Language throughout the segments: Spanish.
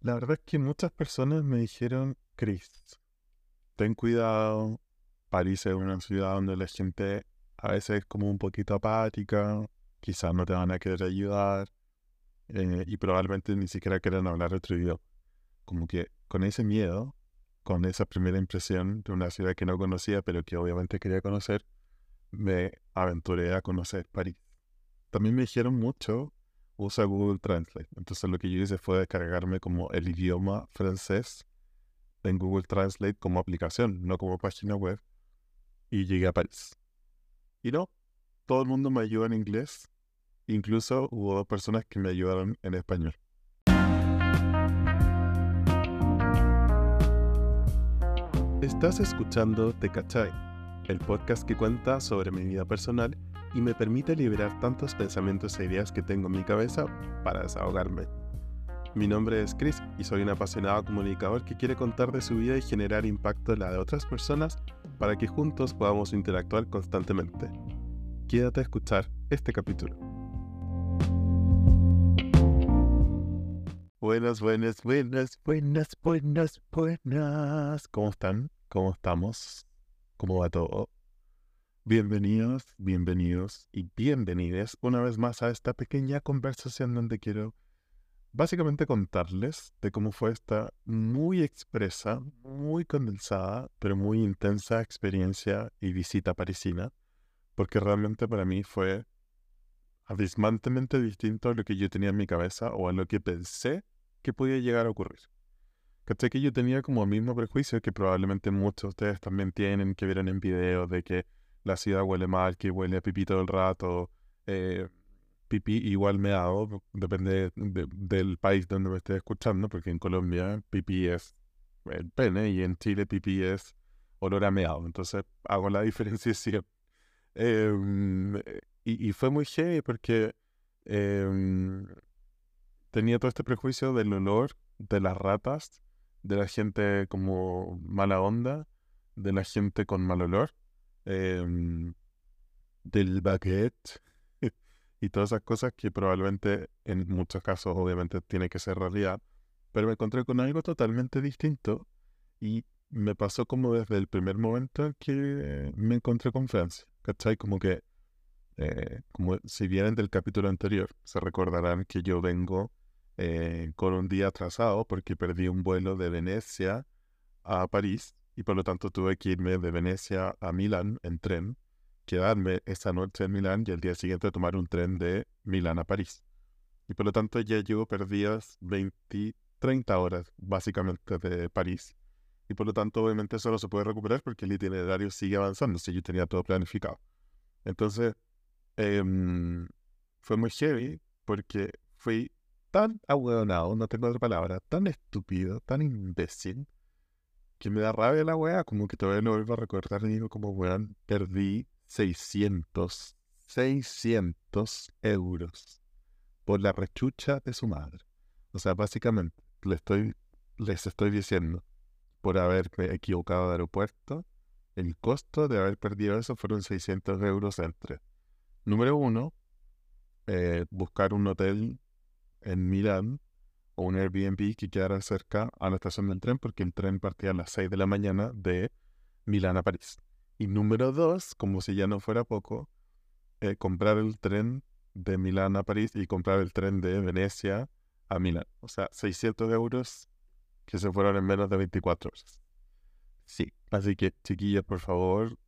La verdad es que muchas personas me dijeron, Chris, ten cuidado, París es una ciudad donde la gente a veces es como un poquito apática, quizás no te van a querer ayudar eh, y probablemente ni siquiera quieran hablar otro idioma. Como que con ese miedo, con esa primera impresión de una ciudad que no conocía, pero que obviamente quería conocer, me aventuré a conocer París. También me dijeron mucho, usa Google Translate. Entonces lo que yo hice fue descargarme como el idioma francés en Google Translate como aplicación, no como página web, y llegué a París. Y no, todo el mundo me ayudó en inglés, incluso hubo dos personas que me ayudaron en español. Estás escuchando Te Cachai, el podcast que cuenta sobre mi vida personal y me permite liberar tantos pensamientos e ideas que tengo en mi cabeza para desahogarme. Mi nombre es Chris y soy un apasionado comunicador que quiere contar de su vida y generar impacto en la de otras personas para que juntos podamos interactuar constantemente. Quédate a escuchar este capítulo. Buenas, buenas, buenas, buenas, buenas, buenas. ¿Cómo están? ¿Cómo estamos? ¿Cómo va todo? Bienvenidos, bienvenidos y bienvenidas una vez más a esta pequeña conversación donde quiero básicamente contarles de cómo fue esta muy expresa, muy condensada, pero muy intensa experiencia y visita parisina, porque realmente para mí fue abismantemente distinto a lo que yo tenía en mi cabeza o a lo que pensé que podía llegar a ocurrir. ¿Cachai? Que yo tenía como el mismo prejuicio que probablemente muchos de ustedes también tienen, que vieron en videos de que la ciudad huele mal, que huele a pipí todo el rato, eh, pipí igual meado, depende del país donde me esté escuchando, porque en Colombia pipí es el pene y en Chile pipí es olor a meado, entonces hago la diferenciación. Em, y, y, fue muy heavy porque em, tenía todo este prejuicio del olor de las ratas, de la gente como mala onda, de la gente con mal olor, em, del baguette y todas esas cosas que probablemente en muchos casos obviamente tiene que ser realidad, pero me encontré con algo totalmente distinto y me pasó como desde el primer momento que me encontré con Francia, ¿cachai? Como que, eh, como si vienen del capítulo anterior, se recordarán que yo vengo eh, con un día atrasado porque perdí un vuelo de Venecia a París y por lo tanto tuve que irme de Venecia a Milán en tren quedarme esa noche en Milán y el día siguiente tomar un tren de Milán a París. Y por lo tanto ya llevo perdidas 20, 30 horas básicamente de París. Y por lo tanto obviamente eso no se puede recuperar porque el itinerario sigue avanzando, si yo tenía todo planificado. Entonces em, fue muy heavy porque fui tan ahueonado, no tengo otra palabra, tan estúpido, tan imbécil, que me da rabia la weá, como que todavía no vuelvo a recordar digo como weón, perdí 600, 600 euros por la rechucha de su madre. O sea, básicamente, le estoy, les estoy diciendo, por haberme equivocado de aeropuerto, el costo de haber perdido eso fueron 600 euros entre, número uno, eh, buscar un hotel en Milán un Airbnb que quedara cerca a la estación del tren, porque el tren partía a las 6 de la mañana de Milán a París. Y número dos, como si ya no fuera poco, eh, comprar el tren de Milán a París y comprar el tren de Venecia a Milán. O sea, 600 euros que se fueron en menos de 24 horas. Sí, así que chiquillos, por favor,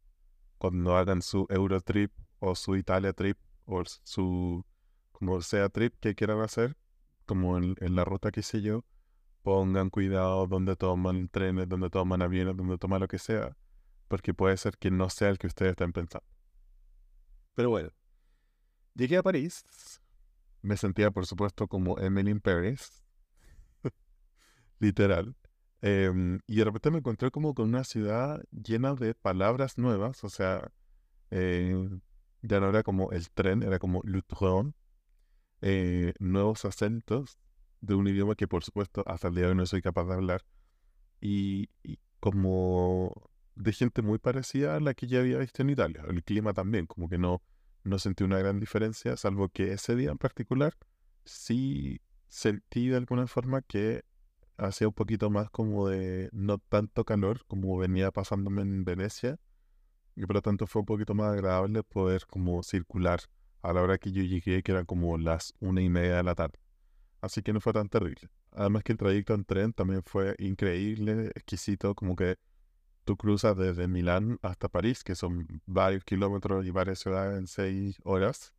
cuando hagan su Eurotrip o su Italia Trip o su, como sea, trip que quieran hacer, como en, en la ruta que hice yo, pongan cuidado donde toman trenes, donde toman aviones, donde toman lo que sea porque puede ser que no sea el que ustedes estén pensando. Pero bueno, llegué a París, me sentía por supuesto como Emily in Paris, literal, em, y de repente me encontré como con una ciudad llena de palabras nuevas, o sea, eh, ya no era como el tren, era como le eh, nuevos acentos de un idioma que por supuesto hasta el día de hoy no soy capaz de hablar, y como de gente muy parecida a la que ya había visto en Italia. El clima también, como que no, no sentí una gran diferencia, salvo que ese día en particular sí sentí de alguna forma que hacía un poquito más como de no tanto calor como venía pasándome en Venecia y por lo tanto fue un poquito más agradable poder como circular a la hora que yo llegué que eran como las una y media de la tarde. Así que no fue tan terrible. Además que el trayecto en tren también fue increíble exquisito como que tú cruzas desde Milán hasta París que son varios kilómetros y varias ciudades en seis horas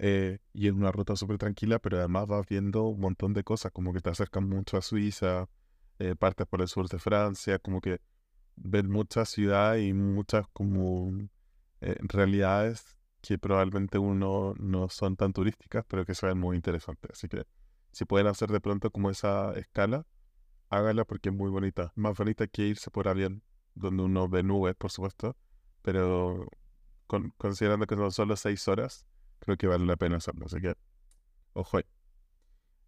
eh, y es una ruta súper tranquila, pero además vas viendo un montón de cosas, como que te acercan mucho a Suiza, eh, partes por el sur de Francia, como que ves muchas ciudades y muchas como eh, realidades que probablemente uno no son tan turísticas, pero que son muy interesantes. Así que si pueden hacer de pronto como esa escala, háganla porque es muy bonita. Más bonita que irse por avión, donde uno ve nubes, por supuesto, pero considerando que son solo seis horas, creo que vale la pena hacerlo. Así que, ojo.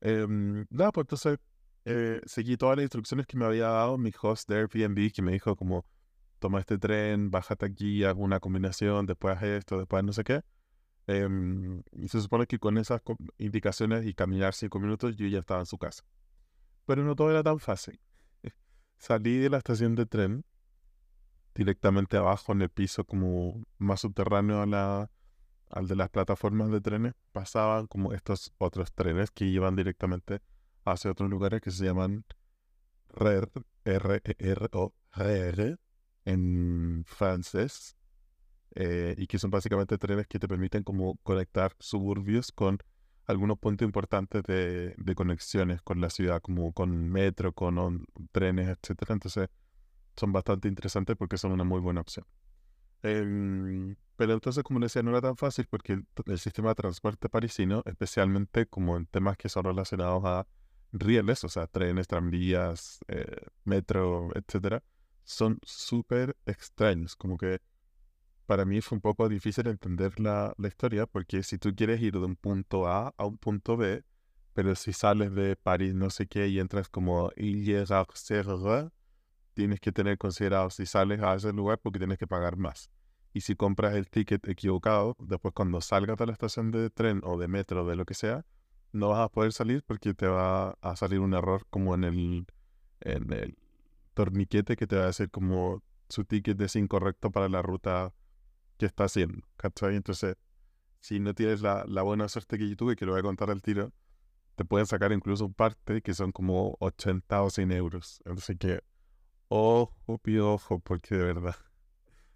Em, nada, pues entonces eh, seguí todas las instrucciones que me había dado mi host de Airbnb, que me dijo como, toma este tren, bájate aquí, haz una combinación, después haz esto, después no sé qué. Em, y se supone que con esas indicaciones y caminar cinco minutos yo ya estaba en su casa. Pero no todo era tan fácil. Salí de la estación de tren directamente abajo en el piso como más subterráneo a la, al de las plataformas de trenes, pasaban como estos otros trenes que iban directamente hacia otros lugares que se llaman RER, R-E-R-O, RER, en francés, eh, y que son básicamente trenes que te permiten como conectar suburbios con algunos puntos importantes de, de conexiones con la ciudad, como con metro, con trenes, etcétera. Entonces, son bastante interesantes porque son una muy buena opción. Em, pero entonces, como decía, no era tan fácil porque el, sistema de transporte parisino, especialmente como en temas que son relacionados a rieles, o sea, trenes, tranvías, eh, metro, etcétera, son súper extraños. Como que para mí fue un poco difícil entender la, la, historia porque si tú quieres ir de un punto A a un punto B, pero si sales de París no sé qué y entras como Ile-Serre, tienes que tener considerado si sales a ese lugar porque tienes que pagar más. Y si compras el ticket equivocado, después cuando salgas de la estación de tren o de metro, de lo que sea, no vas a poder salir porque te va a salir un error como en el, en el torniquete que te va a decir como su ticket es incorrecto para la ruta que está haciendo. ¿Cachai? Entonces, si no tienes la, la buena suerte que yo tuve, que lo voy a contar al tiro, te pueden sacar incluso parte que son como 80 o 100 euros. Entonces que Ojo, piojo, porque de verdad.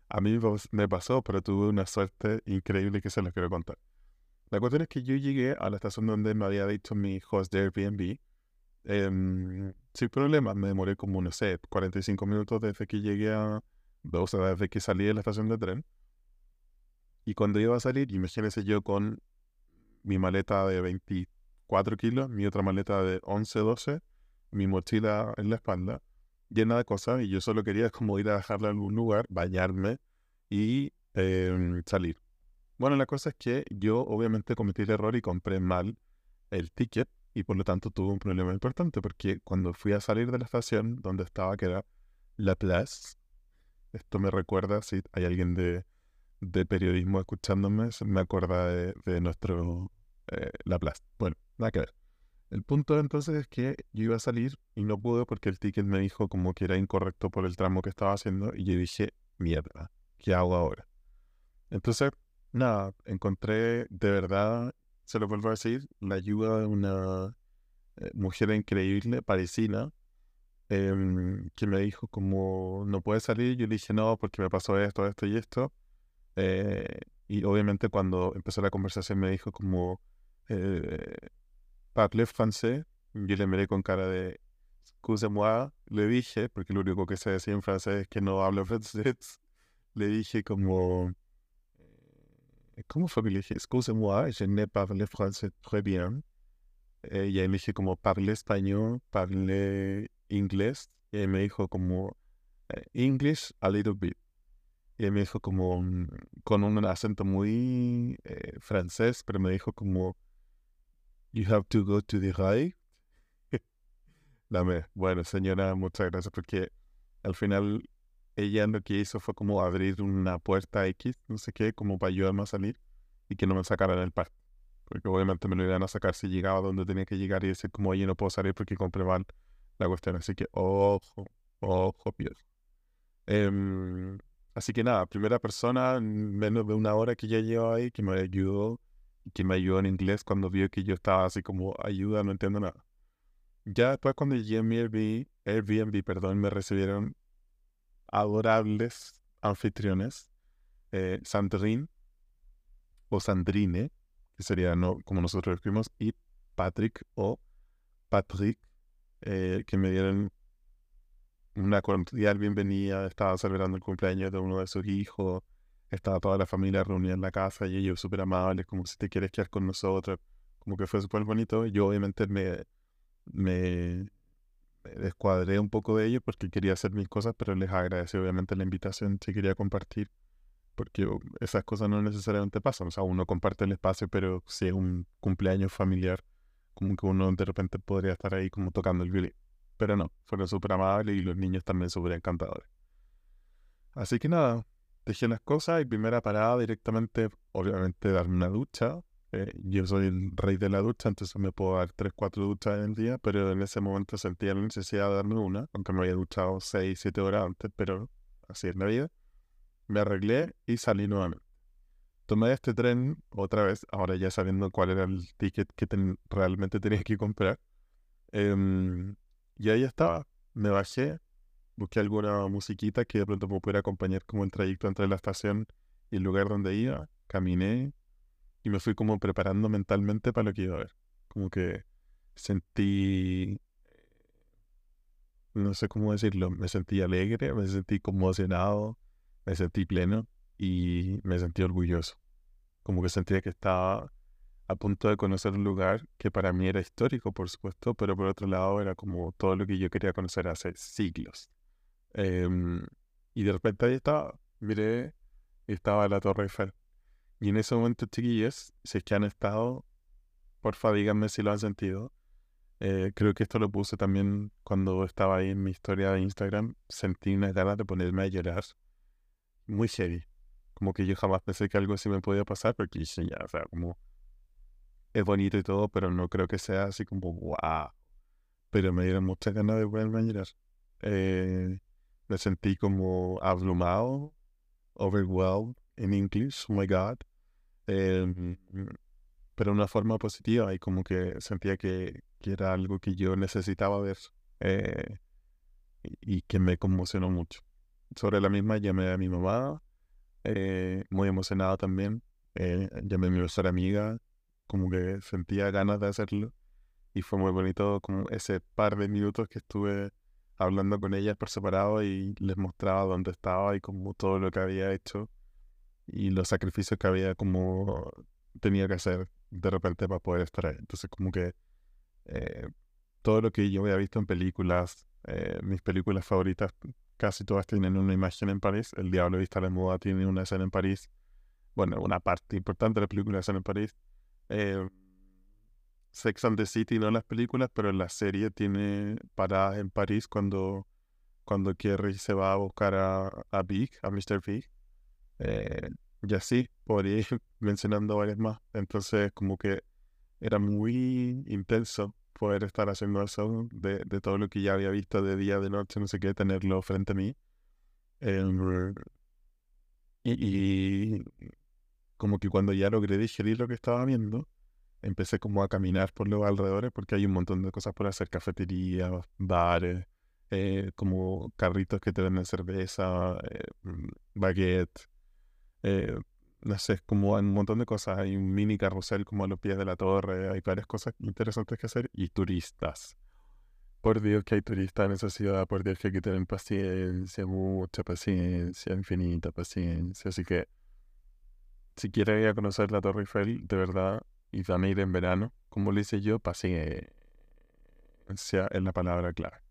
A mí me pasó, pero tuve una suerte increíble que se los quiero contar. La cuestión es que yo llegué a la estación donde me había dicho mi host de Airbnb. Em, sin problema, me demoré como, no sé, 45 minutos desde que llegué a. O sea, desde que salí de la estación de tren. Y cuando iba a salir, imagínense yo con mi maleta de 24 kilos, mi otra maleta de 11, 12, mi mochila en la espalda llena de cosas y yo solo quería como ir a dejarla en algún lugar, bañarme y em, salir. Bueno, la cosa es que yo obviamente cometí el error y compré mal el ticket y por lo tanto tuve un problema importante porque cuando fui a salir de la estación donde estaba, que era La Place, esto me recuerda, si hay alguien de, de periodismo escuchándome, me acuerda de, de nuestro eh, La Place. Bueno, nada que ver. El punto entonces es que yo iba a salir y no pude porque el ticket me dijo como que era incorrecto por el tramo que estaba haciendo y yo dije, mierda, ¿qué hago ahora? Entonces, nada, encontré de verdad, se lo vuelvo a decir, la ayuda de una eh, mujer increíble, parisina, em, que me dijo como, no puedes salir, yo le dije, no, porque me pasó esto, esto y esto. Eh, y obviamente cuando empezó la conversación me dijo como... Eh, parle français. Yo le miré con cara de excusez-moi. Le dije, porque lo único que sé decir en francés es que no hablo francés. Le dije como. Eh, ¿Cómo fue que le dije? Excusez-moi, je ne parle français très bien. Eh, y ahí le dije como parle español, parle inglés. Y me dijo como eh, English a little bit. Y me dijo como mm, con un acento muy francés, pero me dijo como You have to go to the right. Dame. Bueno, señora, muchas gracias porque al final ella lo que hizo fue como abrir una puerta X, no sé qué, como para ayudarme a salir y que no me sacaran el parque. Porque obviamente me lo iban a sacar si llegaba donde tenía que llegar y decir como, oye, no puedo salir porque compré mal la cuestión. Así que ojo, ojo, piel. Em, así que nada, primera persona, menos de una hora que ya llevo ahí, que me ayudó, que me ayudó en inglés cuando vio que yo estaba así como, ayuda, no entiendo nada. Ya después cuando llegué a mi Airbnb, Airbnb perdón, me recibieron adorables anfitriones, eh, Sandrine o Sandrine, que sería no, como nosotros lo escribimos, y Patrick o Patrick, eh, que me dieron una cordial bienvenida. Estaba celebrando el cumpleaños de uno de sus hijos. Estaba toda la familia reunida en la casa y ellos súper amables, como si te quieres quedar con nosotros. Como que fue súper bonito. Yo obviamente me, me, descuadré un poco de ellos porque quería hacer mis cosas, pero les agradecí obviamente la invitación si quería compartir. Porque esas cosas no necesariamente pasan. O sea, uno comparte el espacio, pero si es un cumpleaños familiar, como que uno de repente podría estar ahí como tocando el violín. Pero no, fueron súper amables y los niños también súper encantadores. Así que nada, dejé las cosas y primera parada directamente, obviamente, darme una ducha. Eh, yo soy el rey de la ducha, entonces me puedo dar 3, 4 duchas en el día, pero en ese momento sentía la necesidad de darme una, aunque me había duchado 6, 7 horas antes, pero así es la vida. Me arreglé y salí nuevamente. Tomé este tren otra vez, ahora ya sabiendo cuál era el ticket que realmente tenía que comprar. Em, y ahí estaba. Me bajé, busqué alguna musiquita que de pronto me pudiera acompañar como el trayecto entre la estación y el lugar donde iba. Caminé y me fui como preparando mentalmente para lo que iba a ver. Como que sentí, no sé cómo decirlo, me sentí alegre, me sentí conmocionado, me sentí pleno y me sentí orgulloso. Como que sentía que estaba a punto de conocer un lugar que para mí era histórico, por supuesto, pero por otro lado era como todo lo que yo quería conocer hace siglos. Em, y de repente ahí estaba, miré estaba la Torre Eiffel. Y en ese momento, chiquillos, si es que han estado, porfa, díganme si lo han sentido. Eh, creo que esto lo puse también cuando estaba ahí en mi historia de Instagram. Sentí unas ganas de ponerme a llorar. Muy heavy. Como que yo jamás pensé que algo así me podía pasar, porque ya, o sea, como es bonito y todo, pero no creo que sea así como wow. Pero me dieron muchas ganas de ponerme a llorar. Eh, me sentí como abrumado, overwhelmed en inglés, oh my god. Em, pero de una forma positiva y como que sentía que, era algo que yo necesitaba ver eh, y, que me conmocionó mucho. Sobre la misma llamé a mi mamá, eh, muy emocionado también. llamé a mi mejor amiga, como que sentía ganas de hacerlo y fue muy bonito como ese par de minutos que estuve hablando con ellas por separado y les mostraba dónde estaba y como todo lo que había hecho y los sacrificios que había como tenía que hacer de repente para poder estar ahí. Entonces como que eh, todo lo que yo había visto en películas, eh, mis películas favoritas, casi todas tienen una imagen en París. El Diablo Vista la Moda tiene una escena en París. Bueno, una parte importante de la película es en París. Eh, Sex and the City, no las películas, pero la serie tiene paradas en París cuando, cuando Kerry se va a buscar a, a Big, a Mr. Big. Eh, y así, por ir mencionando varias más. Entonces, como que era muy intenso poder estar haciendo eso de, de, todo lo que ya había visto de día, de noche, no sé qué, tenerlo frente a mí. Em, y, como que cuando ya logré digerir lo que estaba viendo, empecé como a caminar por los alrededores porque hay un montón de cosas por hacer, cafeterías, bares, eh, como carritos que te venden cerveza, eh, mm, baguette, eh, no sé, como hay un montón de cosas, hay un mini carrusel como a los pies de la torre, hay varias cosas interesantes que hacer y turistas. Por Dios que hay turistas en esa ciudad, por Dios que hay que tener paciencia, mucha paciencia, infinita paciencia, así que si quieres ir a conocer la Torre Eiffel, de verdad, y a ir en verano, como le hice yo, paciencia es la palabra clave.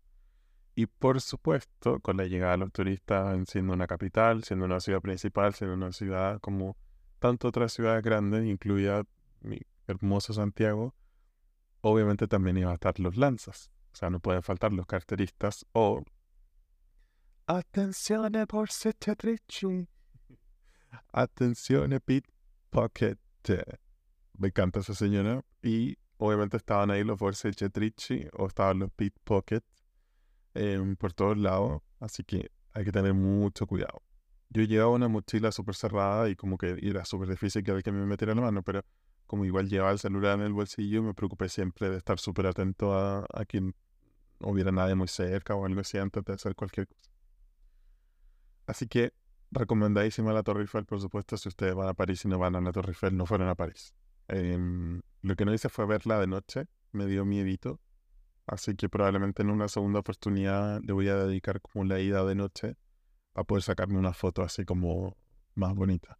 Y por supuesto, con la llegada de los turistas, siendo una capital, siendo una ciudad principal, siendo una ciudad como tanto otras ciudades grandes, incluida mi hermoso Santiago, obviamente también iban a estar los lanzas. O sea, no pueden faltar los carteristas o... Atención por triste. Atención, Pit Pocket. Me encanta esa señora. Y obviamente estaban ahí los Borse Chetrichi o estaban los Pit Em, por todos lados, así que hay que tener mucho cuidado. Yo llevaba una mochila súper cerrada y como que era súper difícil que alguien me metiera la mano, pero como igual llevaba el celular en el bolsillo, me preocupé siempre de estar súper atento a, a que no hubiera nadie muy cerca o algo así antes de hacer cualquier cosa. Así que recomendadísima la Torre Eiffel, por supuesto, si ustedes van a París y no van a la Torre Eiffel, no fueron a París. Em, lo que no hice fue verla de noche, me dio miedito, así que probablemente en una segunda oportunidad le voy a dedicar como la ida de noche a poder sacarme una foto así como más bonita.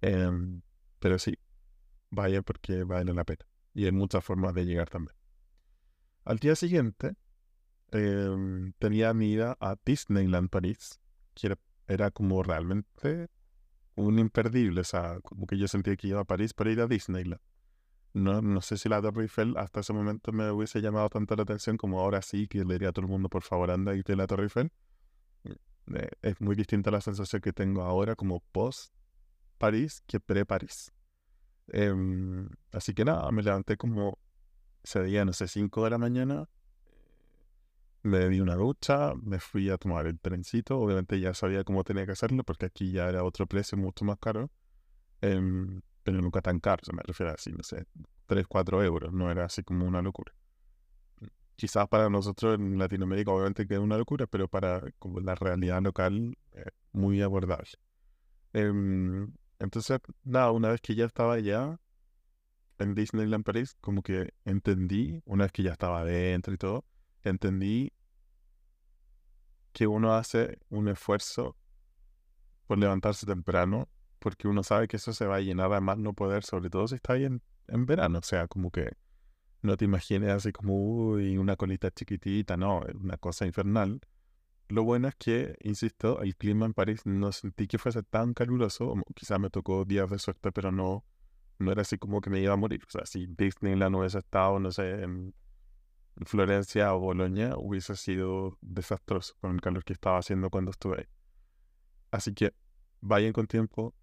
Em, pero sí, vaya porque vale la pena. Y hay muchas formas de llegar también. Al día siguiente em, tenía mi ida a Disneyland París, que era, como realmente un imperdible. O sea, como que yo sentía que iba a París para ir a Disneyland. No, no sé si la Torre Eiffel hasta ese momento me hubiese llamado tanto la atención como ahora sí, que le diría a todo el mundo, por favor, anda y de la Torre Eiffel. Eh, es muy distinta la sensación que tengo ahora como post París que pre París. Em, así que nada, me levanté como ese día, no sé, 5 de la mañana. Me di una ducha, me fui a tomar el trencito. Obviamente ya sabía cómo tenía que hacerlo porque aquí ya era otro precio mucho más caro. Em, pero nunca tan caro, se me refiero a así, no sé, 3, 4 euros. No era así como una locura quizás para nosotros en Latinoamérica obviamente que es una locura, pero para como la realidad local eh, muy abordable. Em, entonces, nada, una vez que ya estaba allá en Disneyland París, como que entendí, una vez que ya estaba adentro y todo, entendí que uno hace un esfuerzo por levantarse temprano, porque uno sabe que eso se va a llenar a más no poder, sobre todo si está ahí en, en verano, o sea, como que no te imagines así como, uy, una colita chiquitita, no, una cosa infernal. Lo bueno es que, insisto, el clima en París no sentí que fuese tan caluroso, quizás me tocó días de suerte, pero no, no era así como que me iba a morir. O sea, si Disneyland hubiese estado, no sé, en Florencia o Bolonia, hubiese sido desastroso con el calor que estaba haciendo cuando estuve ahí. Así que vayan con tiempo,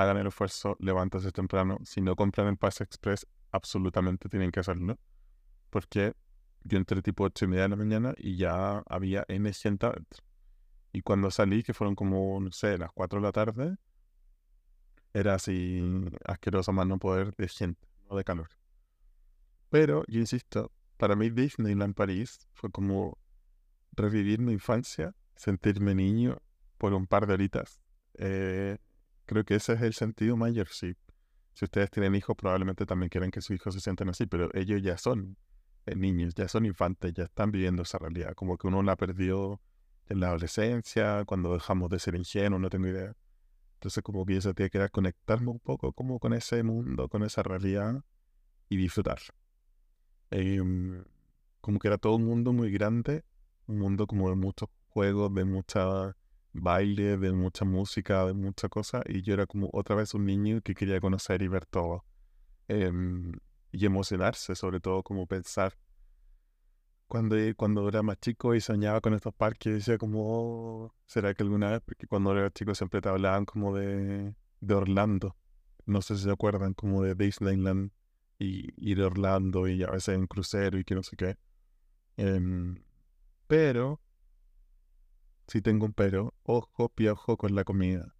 hagan el esfuerzo, levántense temprano. Si no compran el Pase Express, absolutamente tienen que hacerlo. Porque yo entré tipo 8 y media de la mañana y ya había N gente adentro. Y cuando salí, que fueron como, no sé, las 4 de la tarde, era así asqueroso más no poder de gente, no de calor. Pero, yo insisto, para mí Disneyland París fue como revivir mi infancia, sentirme niño por un par de horitas. Eh, creo que ese es el sentido mayor, sí. Si ustedes tienen hijos, probablemente también quieren que sus hijos se sienten así, pero ellos ya son eh, niños, ya son infantes, ya están viviendo esa realidad. Como que uno la perdió en la adolescencia, cuando dejamos de ser ingenuos, no tengo idea. Entonces como que yo sentía que conectarme un poco como con ese mundo, con esa realidad y disfrutar. Em, como que era todo un mundo muy grande, un mundo como de muchos juegos, de mucha baile, de mucha música, de mucha cosa, y yo era como otra vez un niño que quería conocer y ver todo. Em, y emocionarse, sobre todo como pensar. Cuando, cuando era más chico y soñaba con estos parques, decía como, oh, ¿será que alguna vez? Porque cuando era chico siempre te hablaban como de, de Orlando. No sé si se acuerdan, como de Disneyland y ir a Orlando y a veces en crucero y que no sé qué. Em, pero si tengo un pero, ojo, piojo con la comida.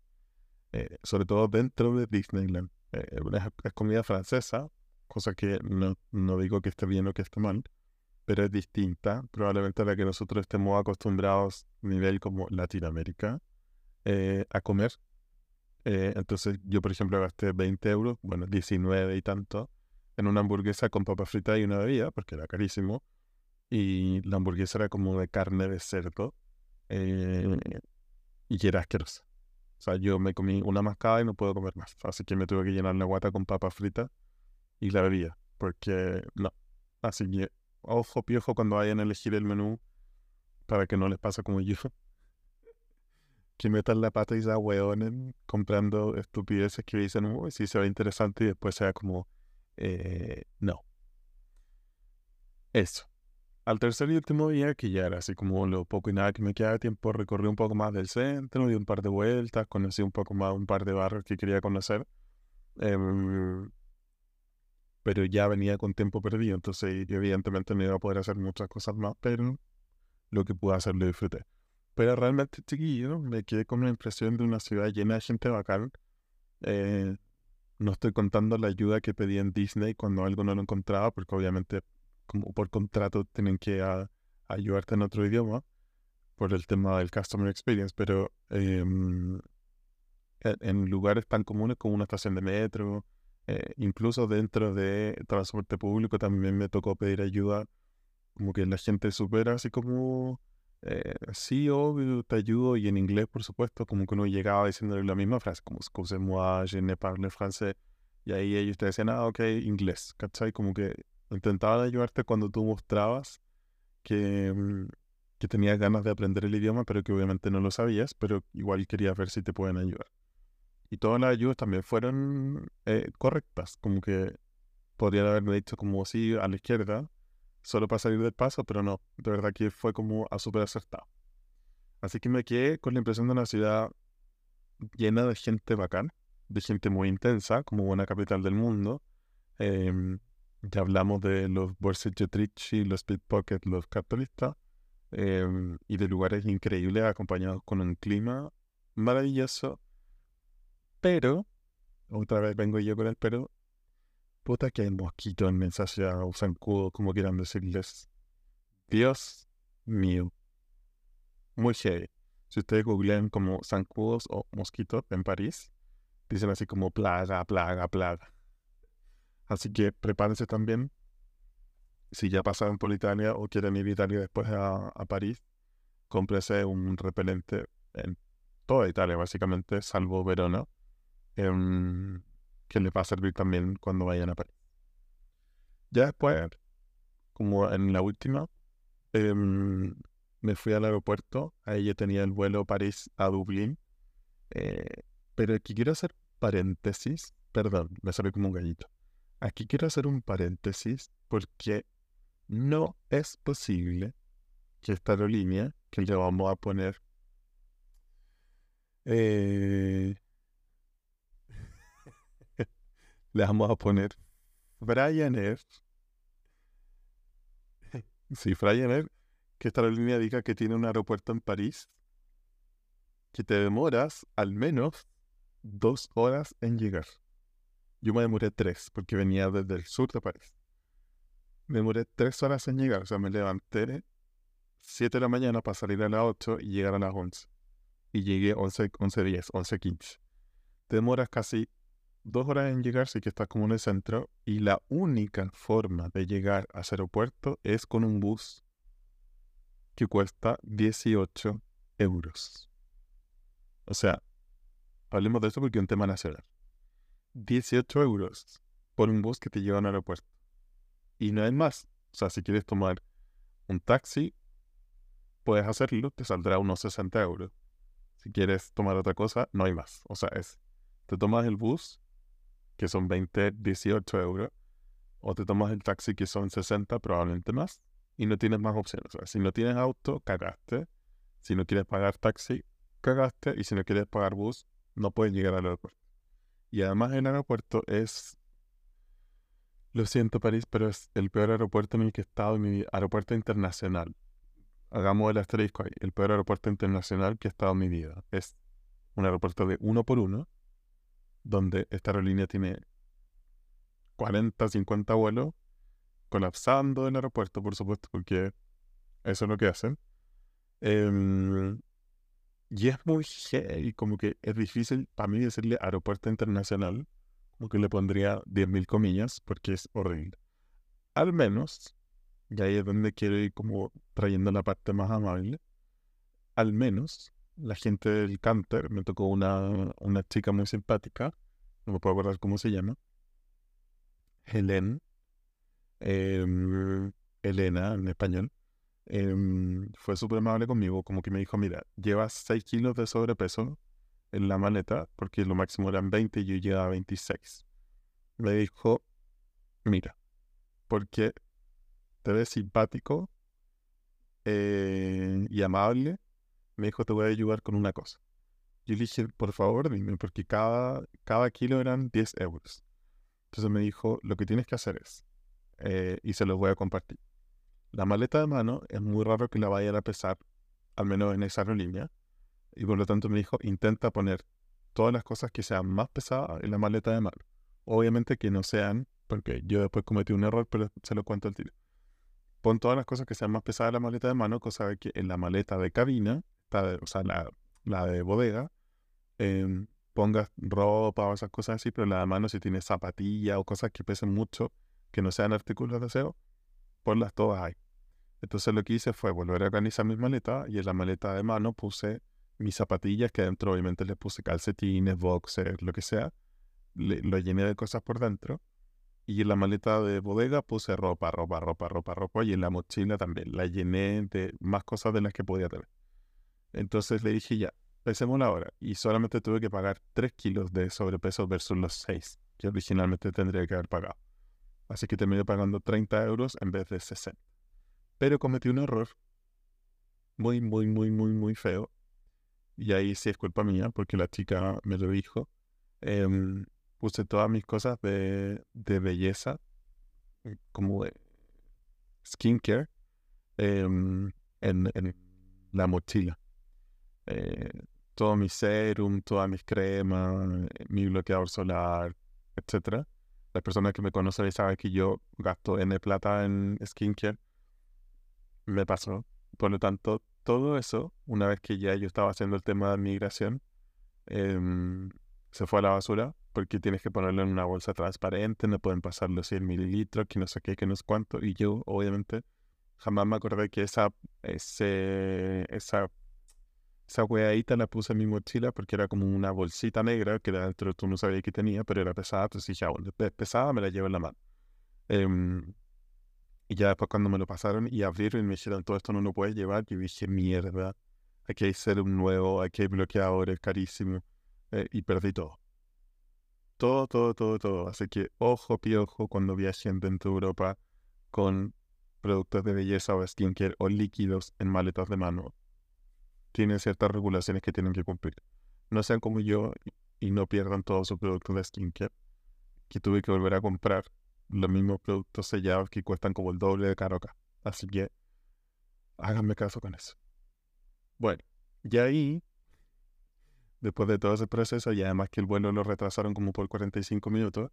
Eh, sobre todo dentro de Disneyland. Eh, es, comida francesa, cosa que no, no, digo que esté bien o que esté mal, pero es distinta, probablemente a la que nosotros estemos acostumbrados a nivel como Latinoamérica eh, a comer. entonces yo, por ejemplo, gasté 20 euros, bueno, 19 y tanto, en una hamburguesa con papa frita y una bebida, porque era carísimo. Y la hamburguesa era como de carne de cerdo eh, y que era asquerosa. O sea, yo me comí una mascada y no puedo comer más. Así que me tuve que llenar la guata con papa frita y la bebida. Porque no. Así que ojo piojo cuando vayan a elegir el menú para que no les pase como yo. que metan la pata y se hueonen comprando estupideces que dicen, uy, sí se ve interesante y después sea como, eh, no. Eso. Al tercer y último día, que ya era así como lo poco y nada que me queda de tiempo, recorrí un poco más del centro, di un par de vueltas, conocí un poco más un par de barrios que quería conocer. Em, pero ya venía con tiempo perdido, entonces yo evidentemente no iba a poder hacer muchas cosas más, pero lo que pude hacer lo disfruté. Pero realmente, chiquillo, me quedé con una impresión de una ciudad llena de gente bacán. Eh, no estoy contando la ayuda que pedí en Disney cuando algo no lo encontraba, porque obviamente, como por contrato, tienen que ayudarte en otro idioma por el tema del customer experience. Pero em, en lugares tan comunes como una estación de metro, eh, incluso dentro de transporte público también me tocó pedir ayuda, como que la gente supera así como, eh, sí, obvio, te ayudo, y en inglés, por supuesto, como que uno llegaba diciéndole la misma frase, como, excusez-moi, je ne parle français, y ahí ellos te decían, ah, ok, inglés, ¿cachai? Como que intentaban ayudarte cuando tú mostrabas que, mm, que tenías ganas de aprender el idioma, pero que obviamente no lo sabías, pero igual querías ver si te pueden ayudar. Y todas las ayudas también fueron eh, correctas, como que podrían haberme dicho como sí a la izquierda, solo para salir del paso, pero no, de verdad que fue como a súper acertado. Así que me quedé con la impresión de una ciudad llena de gente bacán, de gente muy intensa, como buena capital del mundo. Em, ya hablamos de los Borsetjetrici, los Pickpocket, los capitalistas, em, y de lugares increíbles acompañados con un clima maravilloso pero, otra vez vengo yo con el pero, puta que hay mosquitos en esa ciudad o zancudos, como quieran decirles. Dios mío. Muy heavy. Si ustedes googlean como zancudos o mosquitos en París, dicen así como plaga, plaga, plaga. Así que prepárense también. Si ya pasaron por Italia o quieren ir a Italia después a, a París, cómprese un repelente en toda Italia, básicamente, salvo Verona Em, que les va a servir también cuando vayan a París. Ya después, como en la última, em, me fui al aeropuerto, ahí ya tenía el vuelo París a Dublín, eh, pero aquí quiero hacer paréntesis, perdón, me salió como un gallito. Aquí quiero hacer un paréntesis porque no es posible que esta aerolínea, que le vamos a poner eh, le vamos a poner Ryanair. sí, Ryanair, que esta línea diga que tiene un aeropuerto en París, que te demoras al menos dos horas en llegar. Yo me demoré tres, porque venía desde el sur de París. Me demoré tres horas en llegar, o sea, me levanté 7 de la mañana para salir a las 8 y llegar a las 11. Y llegué 11, 11 10, 11, 15. Te demoras casi dos horas en llegar, sí que estás como en el centro, y la única forma de llegar a ese aeropuerto es con un bus que cuesta 18 euros. O sea, hablemos de eso porque es un tema nacional. 18 euros por un bus que te lleva al aeropuerto. Y no hay más. O sea, si quieres tomar un taxi, puedes hacerlo, te saldrá unos 60 euros. Si quieres tomar otra cosa, no hay más. O sea, es, te tomas el bus que son 20, 18 euros, o te tomas el taxi que son 60, probablemente más, y no tienes más opciones. O sea, si no tienes auto, cagaste. Si no quieres pagar taxi, cagaste. Y si no quieres pagar bus, no puedes llegar al aeropuerto. Y además el aeropuerto es, lo siento París, pero es el peor aeropuerto en el que he estado en mi vida. Aeropuerto internacional. Hagamos el asterisco ahí. El peor aeropuerto internacional que he estado en mi vida. Es un aeropuerto de uno por uno donde esta aerolínea tiene 40, 50 vuelos, colapsando el aeropuerto, por supuesto, porque eso es lo que hacen. Em, y es muy y como que es difícil para mí decirle aeropuerto internacional, como que le pondría 10.000 comillas, porque es horrible. Al menos, y ahí es donde quiero ir como trayendo la parte más amable, al menos la gente del Canter, me tocó una, una chica muy simpática, no me puedo acordar cómo se llama, Helen, em, Elena en español, em, fue súper amable conmigo, como que me dijo, mira, llevas 6 kilos de sobrepeso en la maleta, porque lo máximo eran 20 y yo llevaba 26. Me dijo, mira, porque te ves simpático eh, y amable, me dijo, te voy a ayudar con una cosa. Yo le dije, por favor, dime, porque cada, cada kilo eran 10 euros. Entonces me dijo, lo que tienes que hacer es, eh, y se los voy a compartir. La maleta de mano es muy raro que la vayan a pesar, al menos en esa aerolínea. Y por lo tanto me dijo, intenta poner todas las cosas que sean más pesadas en la maleta de mano. Obviamente que no sean, porque yo después cometí un error, pero se lo cuento al tiro. Pon todas las cosas que sean más pesadas en la maleta de mano, cosa de que en la maleta de cabina, o sea, la, de bodega, em, pongas ropa o esas cosas así, pero la de mano si tienes zapatillas o cosas que pesen mucho, que no sean artículos de aseo, ponlas todas ahí. Entonces lo que hice fue volver a organizar mis maletas y en la maleta de mano puse mis zapatillas, que dentro obviamente les puse calcetines, boxers, lo que sea. lo llené de cosas por dentro. Y en la maleta de bodega puse ropa, ropa, ropa, ropa, ropa. Y en la mochila también la llené de más cosas de las que podía tener. Entonces le dije ya, pesemos la hora. Y solamente tuve que pagar 3 kilos de sobrepeso versus los 6 que originalmente tendría que haber pagado. Así que terminé pagando 30 euros en vez de 60. Pero cometí un error muy, muy, muy, muy, muy feo. Y ahí sí es culpa mía, porque la chica me lo dijo. Em, puse todas mis cosas de, belleza, mm, como de skincare, em, en, en, la mochila. Eh, todo mi serum, todas mis cremas, mi bloqueador solar, etcétera las personas que me conocen saben que yo gasto N plata en skincare. Me pasó. Por lo tanto, todo eso, una vez que ya yo estaba haciendo el tema de migración, em, se fue a la basura porque tienes que ponerlo en una bolsa transparente, no pueden pasar los 100 mililitros, que no sé qué, que no sé cuánto. Y yo, obviamente, jamás me acordé que esa, ese, esa esa weadita la puse en mi mochila porque era como una bolsita negra que dentro tú no sabías que tenía, pero era pesada. Entonces dije, ah, bueno, es pesada, me la llevo en la mano. Em, y ya después cuando me lo pasaron y abrieron y me dijeron, todo esto no lo puedes llevar, yo dije, mierda, aquí hay un nuevo, aquí hay bloqueadores carísimos. Eh, y perdí todo. Todo, todo, todo, todo. Así que ojo, piojo, cuando viajen dentro de Europa con productos de belleza o skincare o líquidos en maletas de mano tienen ciertas regulaciones que tienen que cumplir. No sean como yo y no pierdan todos sus productos de skincare, que tuve que volver a comprar los mismos productos sellados que cuestan como el doble de caro acá. Así que háganme caso con eso. Bueno, y ahí, después de todo ese proceso, y además que el vuelo lo retrasaron como por 45 minutos,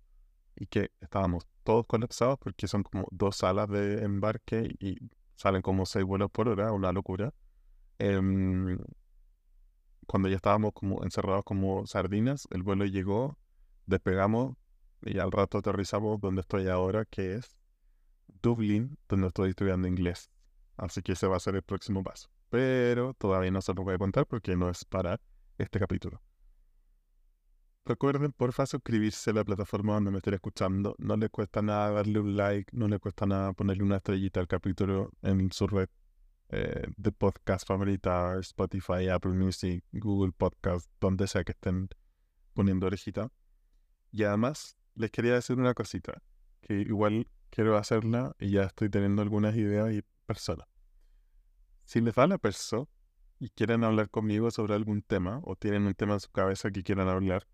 y que estábamos todos colapsados porque son como dos salas de embarque y salen como seis vuelos por hora, una locura. Em, cuando ya estábamos como encerrados como sardinas, el vuelo llegó, despegamos y al rato aterrizamos donde estoy ahora, que es Dublín, donde estoy estudiando inglés. Así que ese va a ser el próximo paso. Pero todavía no se lo voy a contar porque no es para este capítulo. Recuerden, porfa, suscribirse a la plataforma donde me estén escuchando. No le cuesta nada darle un like, no le cuesta nada ponerle una estrellita al capítulo en su red eh, de podcast favorita, Spotify, Apple Music, Google Podcast, donde sea que estén poniendo orejita. Y además, les quería decir una cosita, que igual quiero hacerla y ya estoy teniendo algunas ideas y personas. Si les da la perso y quieren hablar conmigo sobre algún tema o tienen un tema en su cabeza que quieran hablar,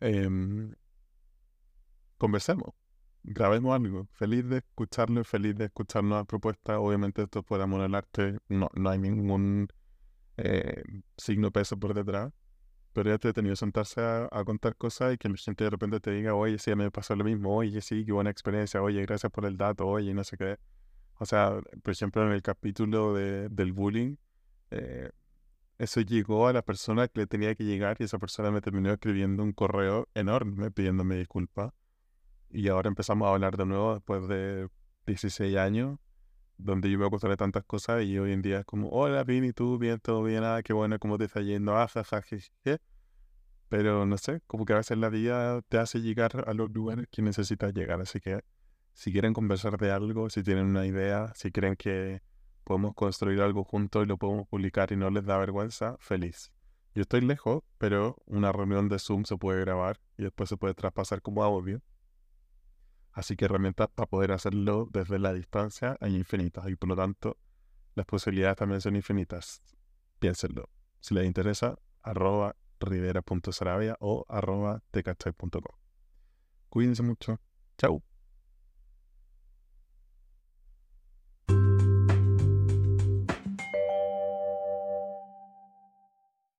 em, conversemos grabemos algo. Feliz de escucharlo, feliz de escuchar nuevas propuestas. Obviamente esto por amor arte, no, no hay ningún eh, signo peso por detrás. Pero es entretenido sentarse a, contar cosas y que la gente de repente te diga, oye, sí, me pasó lo mismo, oye, sí, qué buena experiencia, oye, gracias por el dato, oye, no sé qué. O sea, por ejemplo, en el capítulo de, del bullying, eh, eso llegó a la persona que le tenía que llegar y esa persona me terminó escribiendo un correo enorme pidiéndome disculpas y ahora empezamos a hablar de nuevo después de 16 años, donde yo me acostumbré de tantas cosas y hoy en día es como, hola, bien, ¿y tú? Bien, todo bien, ah, qué bueno, ¿cómo te está yendo? Ah, Pero no sé, como que a veces la vida te hace llegar a los lugares que necesitas llegar. Así que si quieren conversar de algo, si tienen una idea, si creen que podemos construir algo juntos y lo podemos publicar y no les da vergüenza, feliz. Yo estoy lejos, pero una reunión de Zoom se puede grabar y después se puede traspasar como audio. Así que herramientas para poder hacerlo desde la distancia hay infinitas y por lo tanto las posibilidades también son infinitas. Piénsenlo. Si les interesa, arroba rivera.sarabia o arroba tecachay.com. Cuídense mucho. Chao.